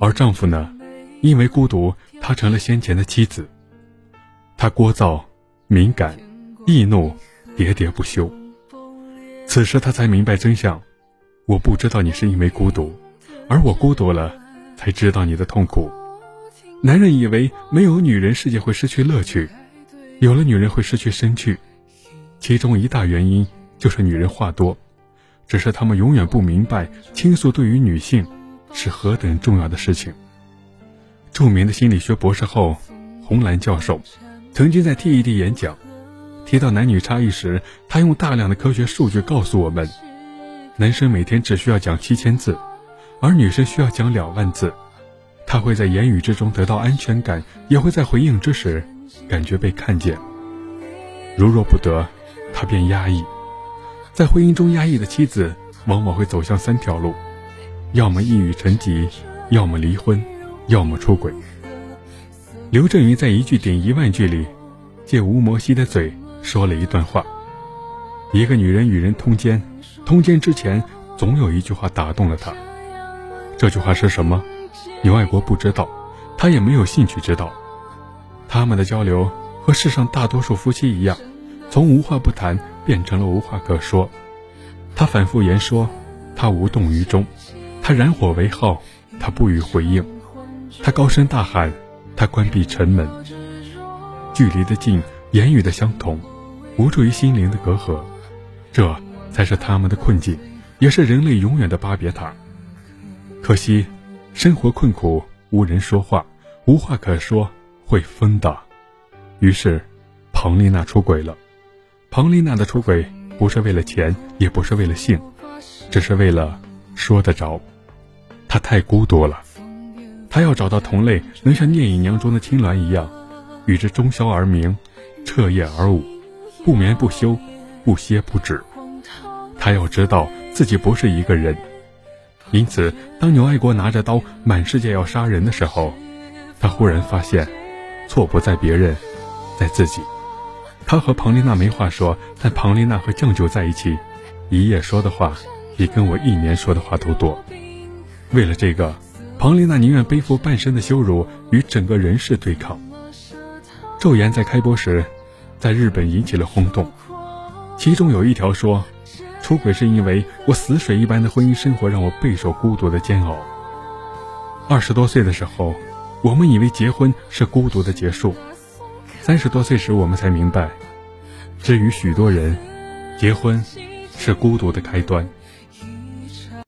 而丈夫呢，因为孤独，他成了先前的妻子。他聒噪、敏感、易怒、喋喋不休。此时他才明白真相：我不知道你是因为孤独，而我孤独了，才知道你的痛苦。男人以为没有女人，世界会失去乐趣；有了女人，会失去生趣。其中一大原因就是女人话多，只是他们永远不明白倾诉对于女性是何等重要的事情。著名的心理学博士后红兰教授曾经在 TED 演讲提到男女差异时，他用大量的科学数据告诉我们：男生每天只需要讲七千字，而女生需要讲两万字。他会在言语之中得到安全感，也会在回应之时感觉被看见。如若不得。他便压抑，在婚姻中压抑的妻子，往往会走向三条路：要么抑郁成疾，要么离婚，要么出轨。刘震云在一句顶一万句里，借吴摩西的嘴说了一段话：一个女人与人通奸，通奸之前总有一句话打动了他。这句话是什么？牛爱国不知道，他也没有兴趣知道。他们的交流和世上大多数夫妻一样。从无话不谈变成了无话可说，他反复言说，他无动于衷，他燃火为号，他不予回应，他高声大喊，他关闭城门。距离的近，言语的相同，无助于心灵的隔阂，这才是他们的困境，也是人类永远的巴别塔。可惜，生活困苦，无人说话，无话可说，会疯的。于是，庞丽娜出轨了。庞丽娜的出轨不是为了钱，也不是为了性，只是为了说得着。他太孤独了，他要找到同类，能像聂隐娘中的青鸾一样，与之终宵而鸣，彻夜而舞，不眠不休，不歇不止。他要知道自己不是一个人，因此，当牛爱国拿着刀满世界要杀人的时候，他忽然发现，错不在别人，在自己。他和庞丽娜没话说，但庞丽娜和酱酒在一起，一夜说的话比跟我一年说的话都多。为了这个，庞丽娜宁愿背负半生的羞辱，与整个人世对抗。《昼颜》在开播时，在日本引起了轰动，其中有一条说：“出轨是因为我死水一般的婚姻生活让我备受孤独的煎熬。”二十多岁的时候，我们以为结婚是孤独的结束。三十多岁时，我们才明白，至于许多人，结婚是孤独的开端。